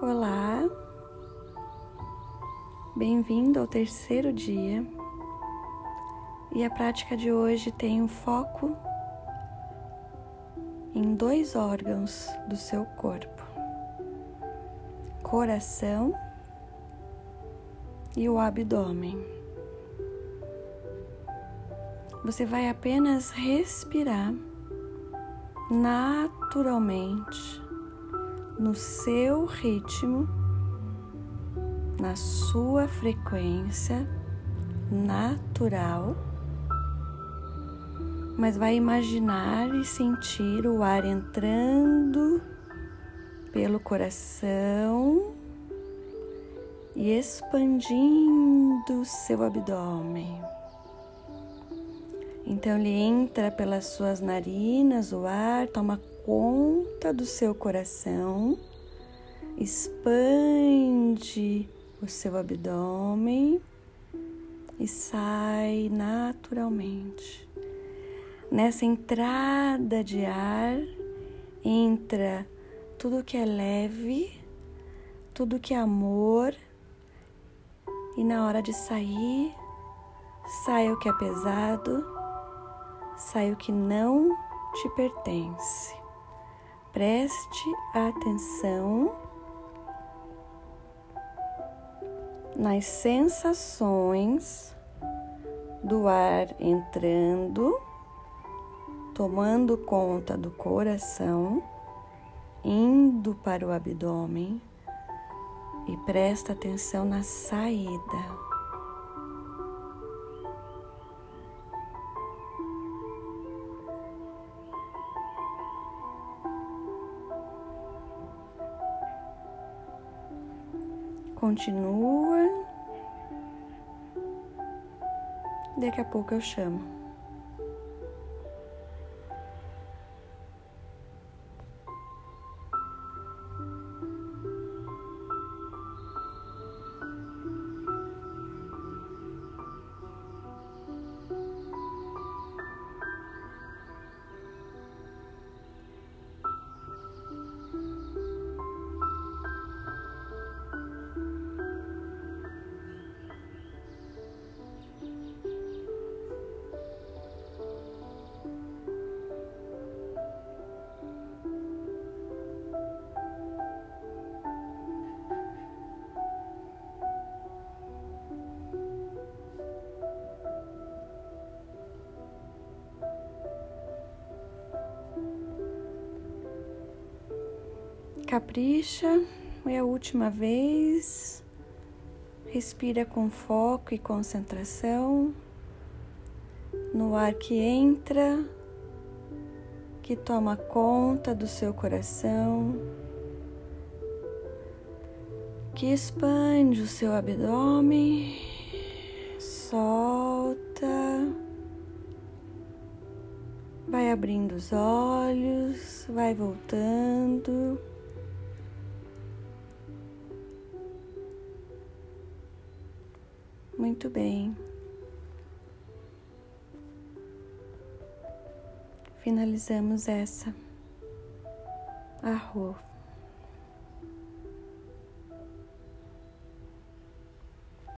Olá, bem-vindo ao terceiro dia. E a prática de hoje tem um foco em dois órgãos do seu corpo: coração e o abdômen. Você vai apenas respirar naturalmente no seu ritmo, na sua frequência natural, mas vai imaginar e sentir o ar entrando pelo coração e expandindo seu abdômen. Então ele entra pelas suas narinas, o ar toma conta do seu coração, expande o seu abdômen e sai naturalmente. Nessa entrada de ar entra tudo que é leve, tudo que é amor, e na hora de sair, sai o que é pesado, sai o que não te pertence. Preste atenção nas sensações do ar entrando, tomando conta do coração, indo para o abdômen e presta atenção na saída. Continua. Daqui a pouco eu chamo. Capricha, é a última vez. Respira com foco e concentração no ar que entra, que toma conta do seu coração, que expande o seu abdômen, solta, vai abrindo os olhos, vai voltando. Muito bem. Finalizamos essa arroz.